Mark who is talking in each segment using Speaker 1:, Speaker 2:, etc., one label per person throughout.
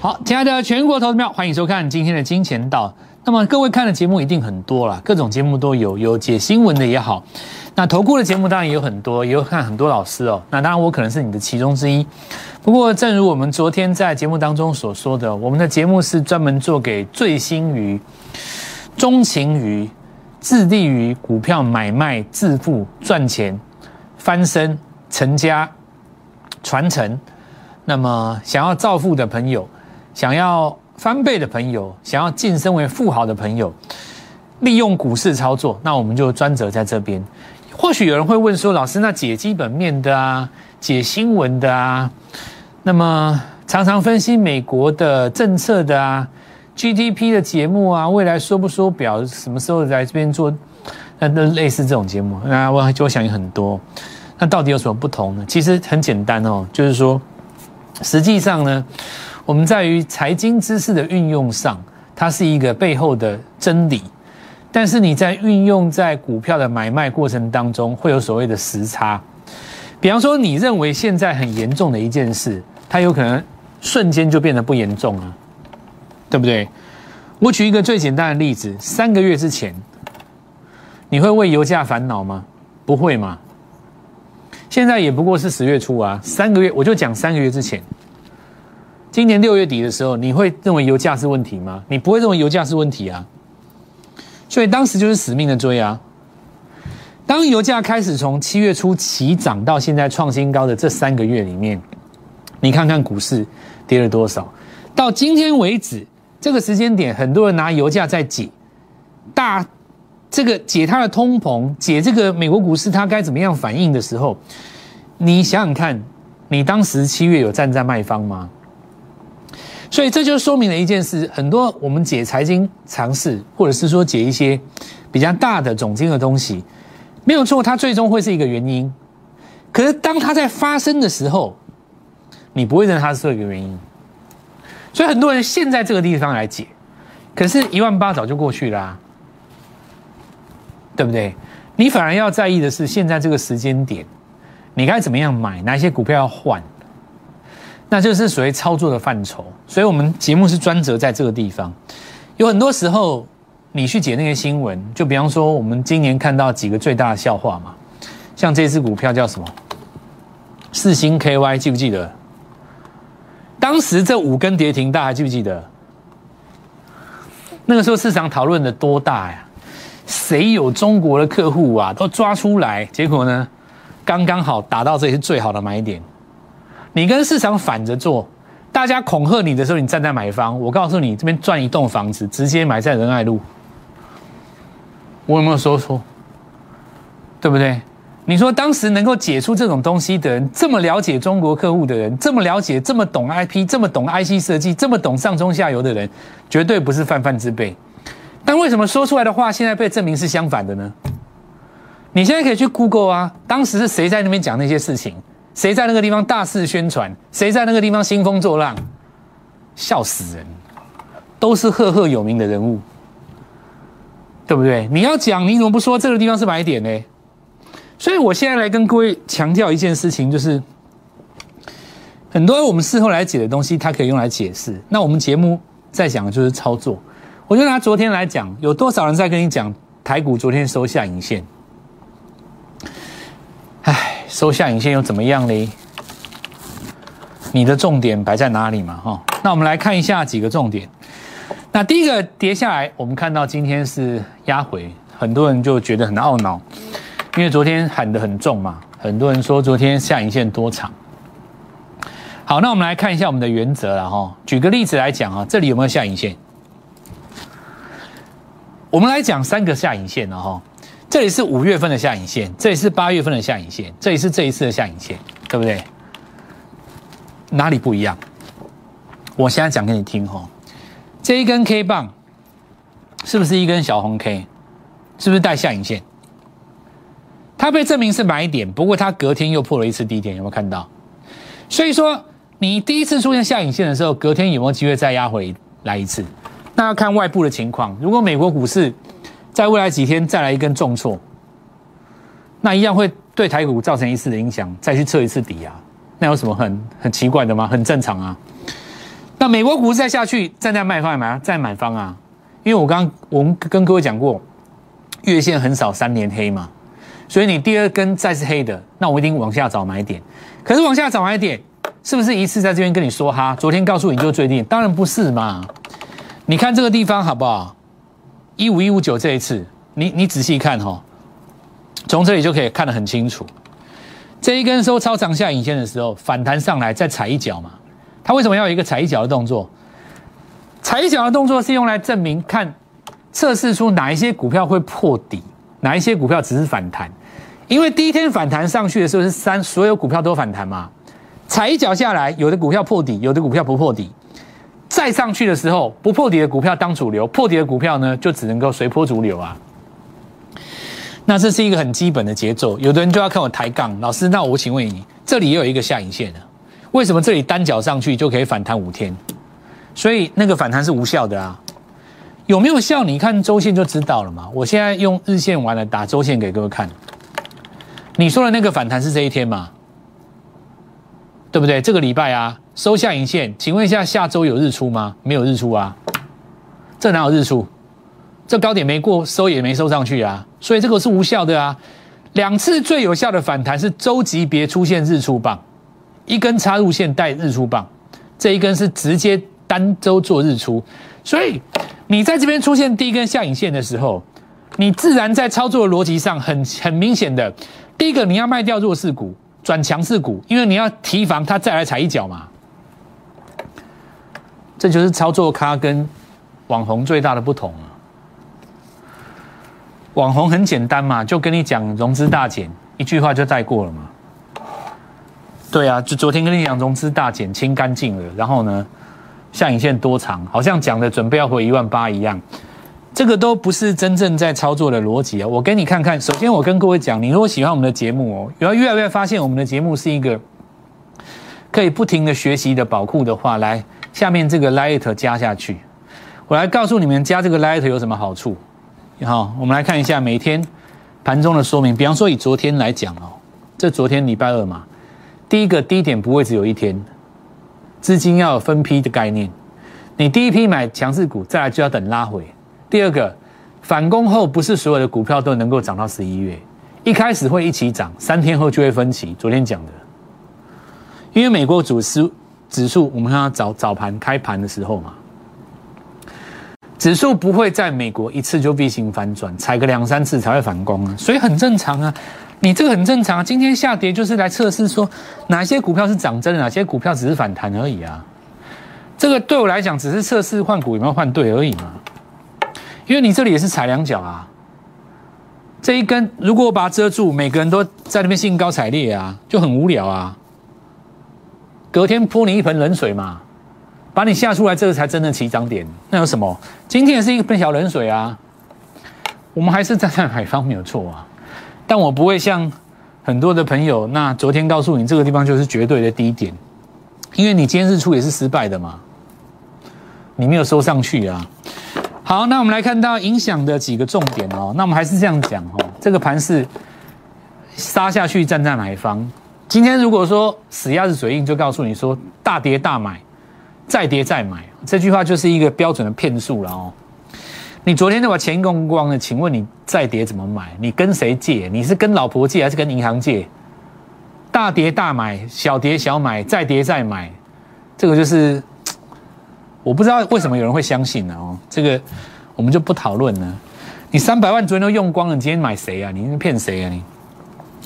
Speaker 1: 好，亲爱的全国投资票，欢迎收看今天的金钱道。那么各位看的节目一定很多了，各种节目都有，有解新闻的也好，那投顾的节目当然也有很多，也有看很多老师哦。那当然我可能是你的其中之一。不过正如我们昨天在节目当中所说的，我们的节目是专门做给醉心于、钟情于、致力于股票买卖、致富、赚钱、翻身、成家、传承，那么想要造富的朋友。想要翻倍的朋友，想要晋升为富豪的朋友，利用股市操作，那我们就专责在这边。或许有人会问说：“老师，那解基本面的啊，解新闻的啊，那么常常分析美国的政策的啊，GDP 的节目啊，未来说不说表，什么时候来这边做？那那类似这种节目，那我就想有很多。那到底有什么不同呢？其实很简单哦，就是说，实际上呢。我们在于财经知识的运用上，它是一个背后的真理，但是你在运用在股票的买卖过程当中，会有所谓的时差。比方说，你认为现在很严重的一件事，它有可能瞬间就变得不严重了，对不对？我举一个最简单的例子：三个月之前，你会为油价烦恼吗？不会吗？现在也不过是十月初啊，三个月我就讲三个月之前。今年六月底的时候，你会认为油价是问题吗？你不会认为油价是问题啊。所以当时就是死命的追啊。当油价开始从七月初起涨到现在创新高的这三个月里面，你看看股市跌了多少？到今天为止，这个时间点，很多人拿油价在解大这个解它的通膨，解这个美国股市它该怎么样反应的时候，你想想看，你当时七月有站在卖方吗？所以这就说明了一件事：很多我们解财经常识，或者是说解一些比较大的总经的东西，没有错，它最终会是一个原因。可是当它在发生的时候，你不会认为它是这个原因。所以很多人现在这个地方来解，可是一万八早就过去啦，对不对？你反而要在意的是现在这个时间点，你该怎么样买，哪些股票要换。那就是属于操作的范畴，所以我们节目是专责在这个地方。有很多时候，你去解那些新闻，就比方说，我们今年看到几个最大的笑话嘛，像这支股票叫什么？四星 KY，记不记得？当时这五根跌停，大家记不记得？那个时候市场讨论的多大呀？谁有中国的客户啊？都抓出来，结果呢，刚刚好打到这里是最好的买点。你跟市场反着做，大家恐吓你的时候，你站在买方。我告诉你，这边赚一栋房子，直接买在仁爱路。我有没有说错？对不对？你说当时能够解出这种东西的人，这么了解中国客户的人，这么了解、这么懂 IP、这么懂 IC 设计、这么懂上中下游的人，绝对不是泛泛之辈。但为什么说出来的话，现在被证明是相反的呢？你现在可以去 Google 啊，当时是谁在那边讲那些事情？谁在那个地方大肆宣传？谁在那个地方兴风作浪？笑死人！都是赫赫有名的人物，对不对？你要讲，你怎么不说这个地方是买点呢？所以我现在来跟各位强调一件事情，就是很多我们事后来解的东西，它可以用来解释。那我们节目在讲的就是操作。我就拿昨天来讲，有多少人在跟你讲台股昨天收下影线？收下影线又怎么样嘞？你的重点摆在哪里嘛？哈，那我们来看一下几个重点。那第一个跌下来，我们看到今天是压回，很多人就觉得很懊恼，因为昨天喊得很重嘛，很多人说昨天下影线多长。好，那我们来看一下我们的原则了哈。举个例子来讲啊，这里有没有下影线？我们来讲三个下影线了哈。这里是五月份的下影线，这里是八月份的下影线，这里是这一次的下影线，对不对？哪里不一样？我现在讲给你听哈。这一根 K 棒是不是一根小红 K？是不是带下影线？它被证明是买点，不过它隔天又破了一次低点，有没有看到？所以说，你第一次出现下影线的时候，隔天有没有机会再压回来一次？那要看外部的情况。如果美国股市，在未来几天再来一根重挫，那一样会对台股造成一次的影响，再去测一次底啊，那有什么很很奇怪的吗？很正常啊。那美国股市再下去，站在卖方买，在买方啊，因为我刚我们跟各位讲过，月线很少三连黑嘛，所以你第二根再是黑的，那我一定往下找买点。可是往下找买点，是不是一次在这边跟你说哈？昨天告诉你就最低，当然不是嘛。你看这个地方好不好？一五一五九这一次，你你仔细看哈，从这里就可以看得很清楚。这一根收超长下影线的时候，反弹上来再踩一脚嘛。它为什么要有一个踩一脚的动作？踩一脚的动作是用来证明看测试出哪一些股票会破底，哪一些股票只是反弹。因为第一天反弹上去的时候是三，所有股票都反弹嘛。踩一脚下来，有的股票破底，有的股票不破底。再上去的时候，不破底的股票当主流，破底的股票呢，就只能够随波逐流啊。那这是一个很基本的节奏。有的人就要看我抬杠，老师，那我请问你，这里也有一个下影线的，为什么这里单脚上去就可以反弹五天？所以那个反弹是无效的啊。有没有效？你看周线就知道了嘛。我现在用日线完了打周线给各位看。你说的那个反弹是这一天嘛？对不对？这个礼拜啊。收下影线，请问一下，下周有日出吗？没有日出啊，这哪有日出？这高点没过，收也没收上去啊，所以这个是无效的啊。两次最有效的反弹是周级别出现日出棒，一根插入线带日出棒，这一根是直接单周做日出，所以你在这边出现第一根下影线的时候，你自然在操作的逻辑上很很明显的，第一个你要卖掉弱势股，转强势股，因为你要提防它再来踩一脚嘛。这就是操作咖跟网红最大的不同啊！网红很简单嘛，就跟你讲融资大减，一句话就带过了嘛。对啊，就昨天跟你讲融资大减清干净了，然后呢，下影线多长，好像讲的准备要回一万八一样，这个都不是真正在操作的逻辑啊！我给你看看，首先我跟各位讲，你如果喜欢我们的节目哦，要越来越发现我们的节目是一个可以不停的学习的宝库的话，来。下面这个 light 加下去，我来告诉你们加这个 light 有什么好处。好，我们来看一下每天盘中的说明。比方说以昨天来讲哦，这昨天礼拜二嘛，第一个低点不会只有一天，资金要有分批的概念。你第一批买强势股，再来就要等拉回。第二个反攻后，不是所有的股票都能够涨到十一月，一开始会一起涨，三天后就会分歧。昨天讲的，因为美国主司。指数，我们看早早盘开盘的时候嘛，指数不会在美国一次就 V 型反转，踩个两三次才会反攻啊，所以很正常啊。你这个很正常啊。今天下跌就是来测试说哪些股票是涨真的，哪些股票只是反弹而已啊。这个对我来讲只是测试换股有没有换对而已嘛。因为你这里也是踩两脚啊，这一根如果我把它遮住，每个人都在那边兴高采烈啊，就很无聊啊。隔天泼你一盆冷水嘛，把你吓出来，这个才真的起涨点。那有什么？今天也是一盆小冷水啊。我们还是站在海方没有错啊，但我不会像很多的朋友，那昨天告诉你这个地方就是绝对的低点，因为你今天日出也是失败的嘛，你没有收上去啊。好，那我们来看到影响的几个重点哦。那我们还是这样讲哦，这个盘是杀下去站在买方。今天如果说死鸭子嘴硬，就告诉你说大跌大买，再跌再买，这句话就是一个标准的骗术了哦。你昨天就把钱用光了，请问你再跌怎么买？你跟谁借？你是跟老婆借还是跟银行借？大跌大买，小跌小买，再跌再买，这个就是 我不知道为什么有人会相信呢哦。这个我们就不讨论了。你三百万昨天都用光了，你今天买谁啊？你骗谁啊？你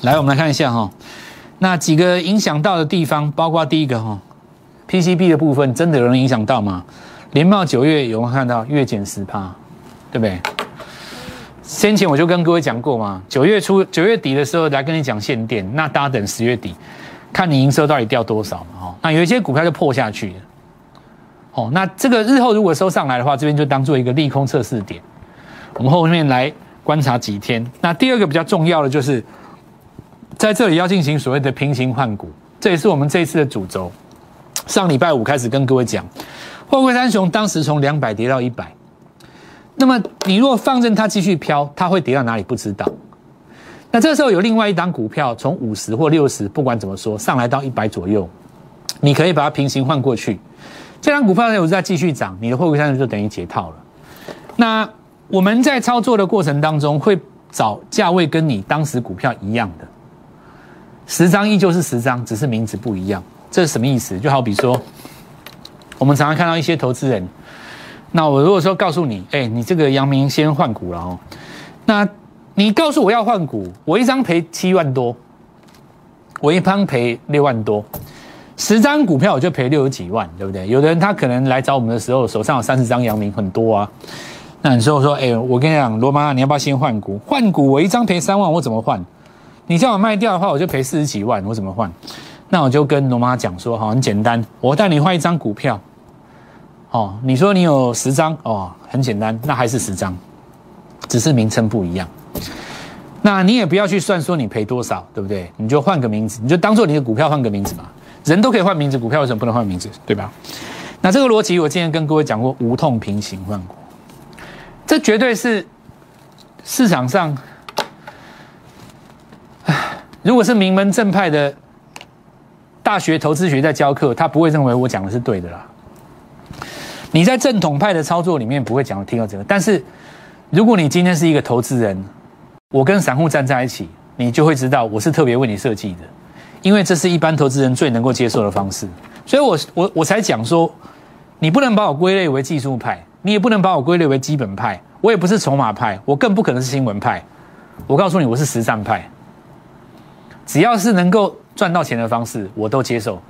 Speaker 1: 来，我们来看一下哈。那几个影响到的地方，包括第一个哈，PCB 的部分，真的有人影响到吗？联茂九月有没有看到月减十趴，对不对？先前我就跟各位讲过嘛，九月初、九月底的时候来跟你讲限电，那大家等十月底，看你营收到底掉多少嘛，哈。那有一些股票就破下去了，哦，那这个日后如果收上来的话，这边就当做一个利空测试点，我们后面来观察几天。那第二个比较重要的就是。在这里要进行所谓的平行换股，这也是我们这一次的主轴。上礼拜五开始跟各位讲，货柜三雄当时从两百跌到一百，那么你如果放任它继续飘，它会跌到哪里不知道。那这时候有另外一档股票从五十或六十，不管怎么说上来到一百左右，你可以把它平行换过去。这张股票有再继续涨，你的货柜三雄就等于解套了。那我们在操作的过程当中，会找价位跟你当时股票一样的，十张依旧是十张，只是名字不一样。这是什么意思？就好比说，我们常常看到一些投资人，那我如果说告诉你，哎，你这个阳明先换股了哦，那你告诉我要换股，我一张赔七万多，我一张赔六万多，十张股票我就赔六十几万，对不对？有的人他可能来找我们的时候，手上有三十张阳明，很多啊。那你说说，哎，我跟你讲，罗妈，你要不要先换股？换股我一张赔三万，我怎么换？你叫我卖掉的话，我就赔四十几万，我怎么换？那我就跟罗妈讲说，好，很简单，我带你换一张股票。哦，你说你有十张，哦，很简单，那还是十张，只是名称不一样。那你也不要去算说你赔多少，对不对？你就换个名字，你就当做你的股票换个名字嘛。人都可以换名字，股票为什么不能换名字？对吧？那这个逻辑我今天跟各位讲过，无痛平行换股。这绝对是市场上，如果是名门正派的大学投资学在教课，他不会认为我讲的是对的啦。你在正统派的操作里面不会讲听到这个，但是如果你今天是一个投资人，我跟散户站在一起，你就会知道我是特别为你设计的，因为这是一般投资人最能够接受的方式，所以我我我才讲说，你不能把我归类为技术派。你也不能把我归类为基本派，我也不是筹码派，我更不可能是新闻派。我告诉你，我是实战派。只要是能够赚到钱的方式，我都接受。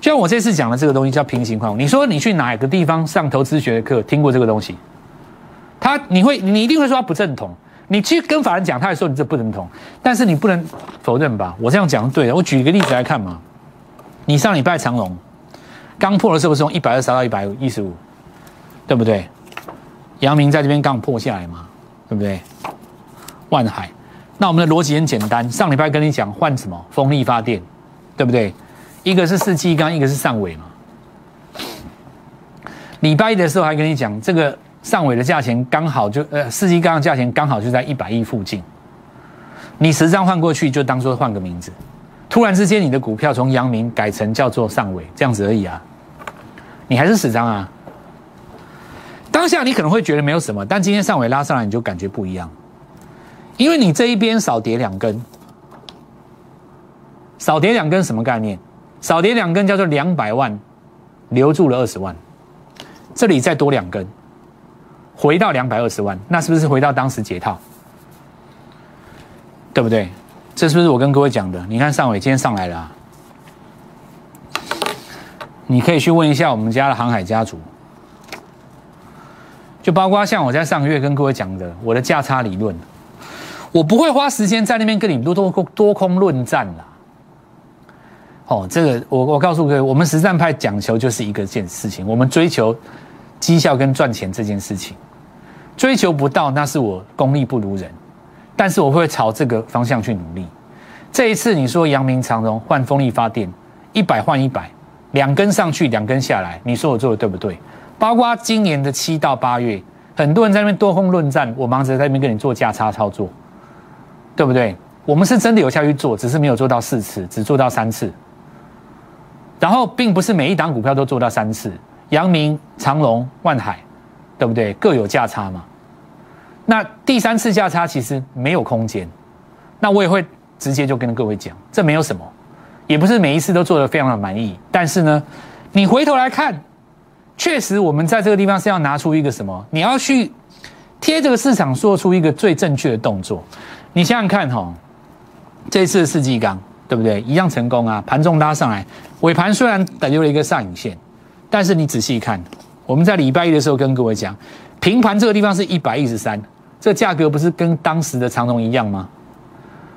Speaker 1: 就像我这次讲的这个东西叫平行况。你说你去哪个地方上投资学的课，听过这个东西？他你会你一定会说他不正统。你去跟法人讲，他也说你这不正统。但是你不能否认吧？我这样讲对的。我举一个例子来看嘛。你上礼拜长龙刚破的时候，是从一百二杀到一百一十五。对不对？阳明在这边刚破下来嘛，对不对？万海，那我们的逻辑很简单。上礼拜跟你讲换什么？风力发电，对不对？一个是四季钢，一个是上尾嘛。礼拜一的时候还跟你讲，这个上尾的价钱刚好就呃四季钢的价钱刚好就在一百亿附近。你十张换过去就当做换个名字，突然之间你的股票从阳明改成叫做上尾，这样子而已啊。你还是十张啊。当下你可能会觉得没有什么，但今天上尾拉上来，你就感觉不一样，因为你这一边少跌两根，少跌两根什么概念？少跌两根叫做两百万留住了二十万，这里再多两根，回到两百二十万，那是不是回到当时解套？对不对？这是不是我跟各位讲的？你看上尾今天上来了，你可以去问一下我们家的航海家族。就包括像我在上个月跟各位讲的我的价差理论，我不会花时间在那边跟你多多多多空论战啦。哦，这个我我告诉各位，我们实战派讲求就是一个件事情，我们追求绩效跟赚钱这件事情，追求不到那是我功力不如人，但是我会朝这个方向去努力。这一次你说阳明长荣换风力发电，一百换一百，两根上去两根下来，你说我做的对不对？包括今年的七到八月，很多人在那边多空论战，我忙着在那边跟你做价差操作，对不对？我们是真的有下去做，只是没有做到四次，只做到三次。然后并不是每一档股票都做到三次，阳明、长隆、万海，对不对？各有价差嘛。那第三次价差其实没有空间，那我也会直接就跟各位讲，这没有什么，也不是每一次都做得非常的满意。但是呢，你回头来看。确实，我们在这个地方是要拿出一个什么？你要去贴这个市场，做出一个最正确的动作。你想想看，哈，这次的四季钢对不对？一样成功啊！盘中拉上来，尾盘虽然等留了一个上影线，但是你仔细看，我们在礼拜一的时候跟各位讲，平盘这个地方是一百一十三，这价格不是跟当时的长龙一样吗？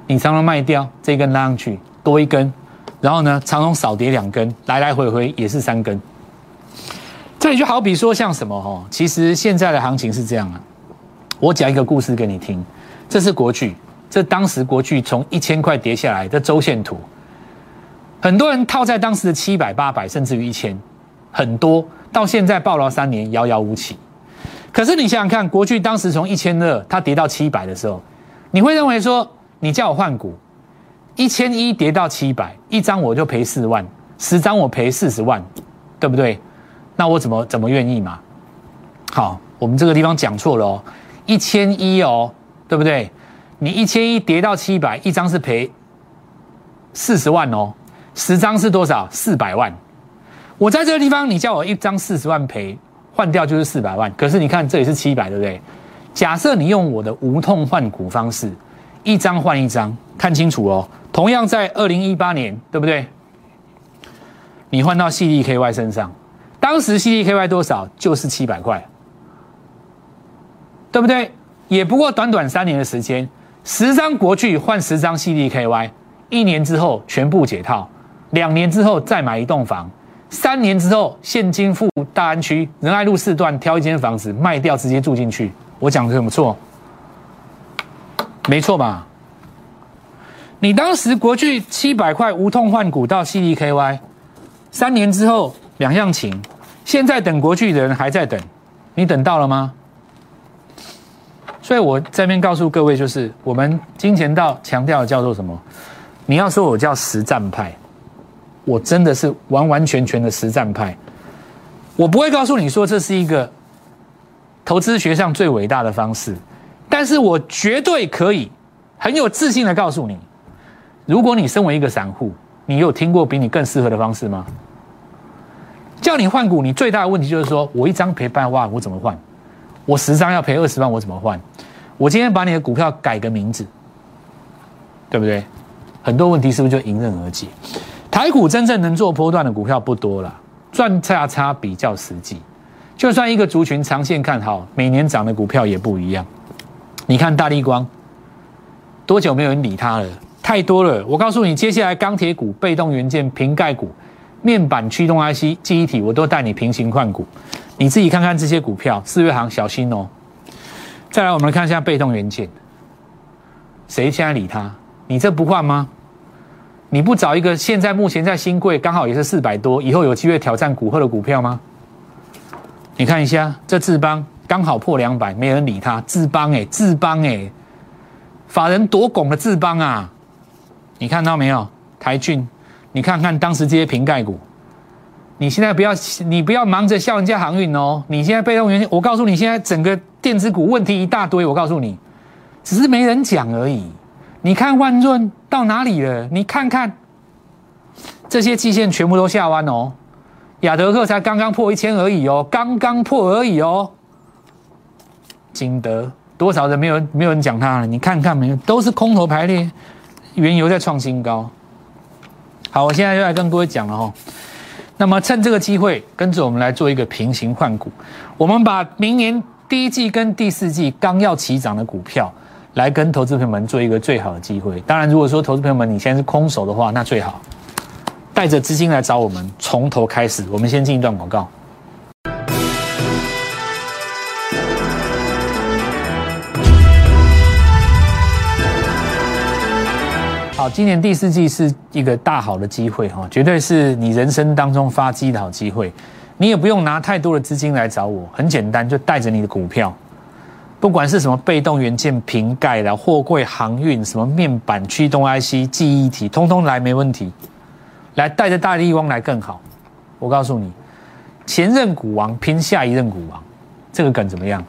Speaker 1: 你长龙卖掉，这根拉上去多一根，然后呢，长龙少跌两根，来来回回也是三根。这里就好比说像什么哈，其实现在的行情是这样啊。我讲一个故事给你听，这是国巨，这当时国巨从一千块跌下来的周线图，很多人套在当时的七百、八百，甚至于一千，很多到现在暴了三年，遥遥无期。可是你想想看，国巨当时从一千二，它跌到七百的时候，你会认为说，你叫我换股，一千一跌到七百，一张我就赔四万，十张我赔四十万，对不对？那我怎么怎么愿意嘛？好，我们这个地方讲错了哦，一千一哦，对不对？你一千一跌到七百，一张是赔四十万哦，十张是多少？四百万。我在这个地方，你叫我一张四十万赔换掉就是四百万，可是你看这里是七百，对不对？假设你用我的无痛换股方式，一张换一张，看清楚哦。同样在二零一八年，对不对？你换到 CDKY 身上，当时 CDKY 多少？就是七百块，对不对？也不过短短三年的时间，十张国巨换十张 CDKY，一年之后全部解套，两年之后再买一栋房。三年之后，现金付大安区仁爱路四段挑一间房子卖掉，直接住进去。我讲的有错？没错吧？你当时国巨七百块无痛换股到 CDKY，三年之后两样情。现在等国巨的人还在等，你等到了吗？所以我这边告诉各位，就是我们金钱道强调的叫做什么？你要说我叫实战派。我真的是完完全全的实战派，我不会告诉你说这是一个投资学上最伟大的方式，但是我绝对可以很有自信的告诉你，如果你身为一个散户，你有听过比你更适合的方式吗？叫你换股，你最大的问题就是说我一张赔半万，我怎么换？我十张要赔二十万，我怎么换？我今天把你的股票改个名字，对不对？很多问题是不是就迎刃而解？台股真正能做波段的股票不多了，赚价差比较实际。就算一个族群长线看好，每年涨的股票也不一样。你看大力光，多久没有人理它了？太多了。我告诉你，接下来钢铁股、被动元件、瓶盖股、面板驱动 IC、记忆体，我都带你平行换股。你自己看看这些股票，四月行小心哦。再来，我们来看一下被动元件，谁现在理它？你这不换吗？你不找一个现在目前在新贵刚好也是四百多，以后有机会挑战股后的股票吗？你看一下这智邦刚好破两百，没人理他。智邦哎，智邦哎，法人多拱的智邦啊！你看到没有？台骏，你看看当时这些瓶盖股，你现在不要你不要忙着笑人家航运哦。你现在被动元件，我告诉你，现在整个电子股问题一大堆，我告诉你，只是没人讲而已。你看万润到哪里了？你看看这些季线全部都下弯哦，亚德克才刚刚破一千而已哦，刚刚破而已哦。金德多少人没有没有人讲它了？你看看没有，都是空头排列，原油在创新高。好，我现在就来跟各位讲了哈。那么趁这个机会，跟着我们来做一个平行换股，我们把明年第一季跟第四季刚要起涨的股票。来跟投资朋友们做一个最好的机会。当然，如果说投资朋友们你现在是空手的话，那最好带着资金来找我们，从头开始。我们先进一段广告。今年第四季是一个大好的机会哈，绝对是你人生当中发迹的好机会。你也不用拿太多的资金来找我，很简单，就带着你的股票。不管是什么被动元件、瓶盖的货柜航运，什么面板驱动 IC、记忆体，通通来没问题。来带着大力光来更好。我告诉你，前任股王拼下一任股王，这个梗怎么样？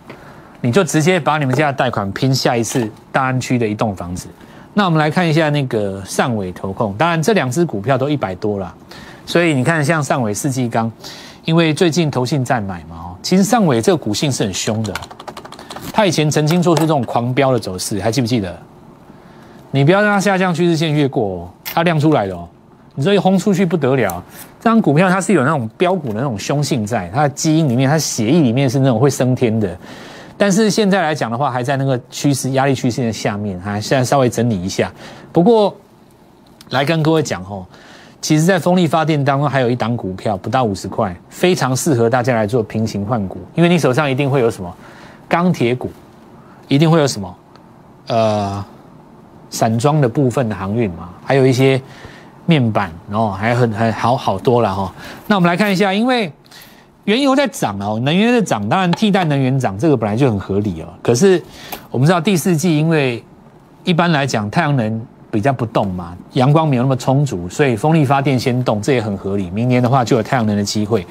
Speaker 1: 你就直接把你们家的贷款拼下一次大安区的一栋房子。那我们来看一下那个上尾投控，当然这两只股票都一百多了，所以你看像上尾世纪钢，因为最近投信在买嘛，哦，其实上尾这个股性是很凶的。它以前曾经做出这种狂飙的走势，还记不记得？你不要让它下降趋势线越过哦，它亮出来了哦。你这一轰出去不得了，这张股票它是有那种标股的那种凶性在，它的基因里面，它血液里面是那种会升天的。但是现在来讲的话，还在那个趋势压力趋势的下面，哈，现在稍微整理一下。不过来跟各位讲哦，其实，在风力发电当中，还有一档股票不到五十块，非常适合大家来做平行换股，因为你手上一定会有什么。钢铁股一定会有什么？呃，散装的部分的航运嘛，还有一些面板，然后还很还好好多了哈。那我们来看一下，因为原油在涨哦，能源在涨，当然替代能源涨，这个本来就很合理哦。可是我们知道第四季，因为一般来讲太阳能比较不动嘛，阳光没有那么充足，所以风力发电先动，这也很合理。明年的话就有太阳能的机会。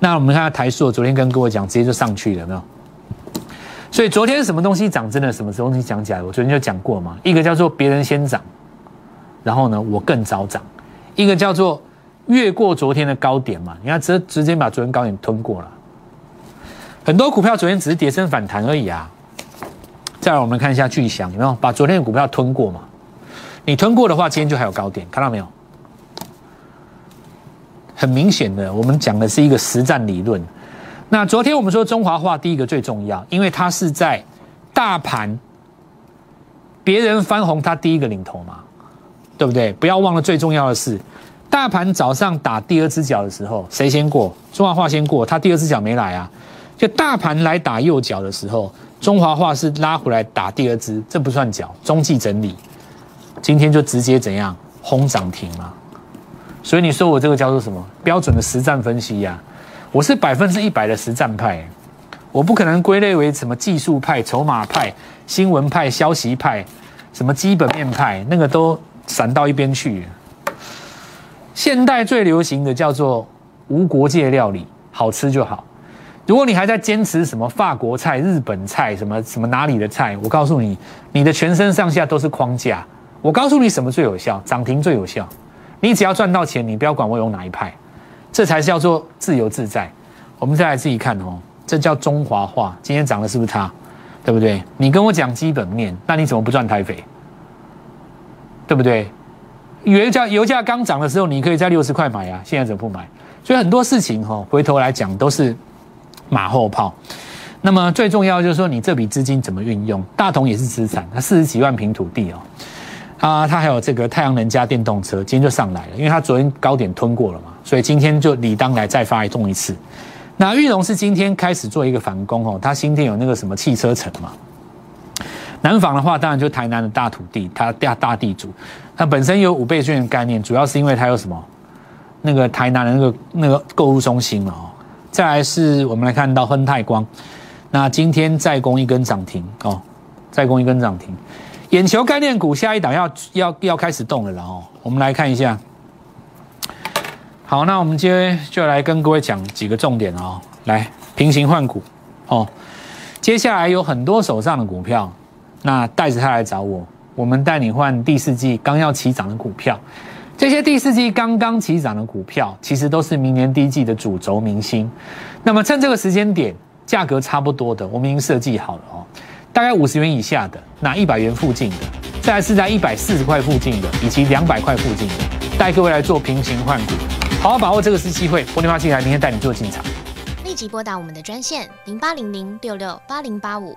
Speaker 1: 那我们看下台塑，昨天跟各位讲，直接就上去了，有没有？所以昨天什么东西涨，真的什么东西讲起来，我昨天就讲过嘛。一个叫做别人先涨，然后呢我更早涨；一个叫做越过昨天的高点嘛。你看直直接把昨天高点吞过了。很多股票昨天只是跌升反弹而已啊。再来我们看一下巨翔，有没有把昨天的股票吞过嘛？你吞过的话，今天就还有高点，看到没有？很明显的，我们讲的是一个实战理论。那昨天我们说中华化第一个最重要，因为它是在大盘别人翻红，它第一个领头嘛，对不对？不要忘了最重要的是，大盘早上打第二只脚的时候，谁先过？中华化先过，他第二只脚没来啊。就大盘来打右脚的时候，中华化是拉回来打第二只，这不算脚，中继整理。今天就直接怎样轰涨停嘛？所以你说我这个叫做什么标准的实战分析呀？我是百分之一百的实战派，我不可能归类为什么技术派、筹码派、新闻派、消息派、什么基本面派，那个都散到一边去。现代最流行的叫做无国界料理，好吃就好。如果你还在坚持什么法国菜、日本菜、什么什么哪里的菜，我告诉你，你的全身上下都是框架。我告诉你什么最有效，涨停最有效。你只要赚到钱，你不要管我用哪一派，这才是叫做自由自在。我们再来自己看哦，这叫中华化。今天涨的是不是它？对不对？你跟我讲基本面，那你怎么不赚台肥？对不对？油价油价刚涨的时候，你可以在六十块买啊，现在怎么不买？所以很多事情哈，回头来讲都是马后炮。那么最重要就是说，你这笔资金怎么运用？大同也是资产，它四十几万平土地哦。啊，它还有这个太阳能加电动车，今天就上来了，因为它昨天高点吞过了嘛，所以今天就理当来再发动一次。那玉龙是今天开始做一个反攻哦，它新店有那个什么汽车城嘛。南纺的话，当然就台南的大土地，它大大地主，它本身有五倍券的概念，主要是因为它有什么那个台南的那个那个购物中心了哦。再来是我们来看到亨泰光，那今天再攻一根涨停哦，再攻一根涨停。眼球概念股下一档要要要开始动了了哦，我们来看一下。好，那我们今天就来跟各位讲几个重点哦。来，平行换股哦。接下来有很多手上的股票，那带着他来找我，我们带你换第四季刚要起涨的股票。这些第四季刚刚起涨的股票，其实都是明年第一季的主轴明星。那么趁这个时间点，价格差不多的，我们已经设计好了哦。大概五十元以下的，那一百元附近的，再是在一百四十块附近的，以及两百块附近的，带各位来做平行换股，好好把握这个是机会。拨电话进来，明天带你做进场。
Speaker 2: 立即拨打我们的专线零八零零六六八零八五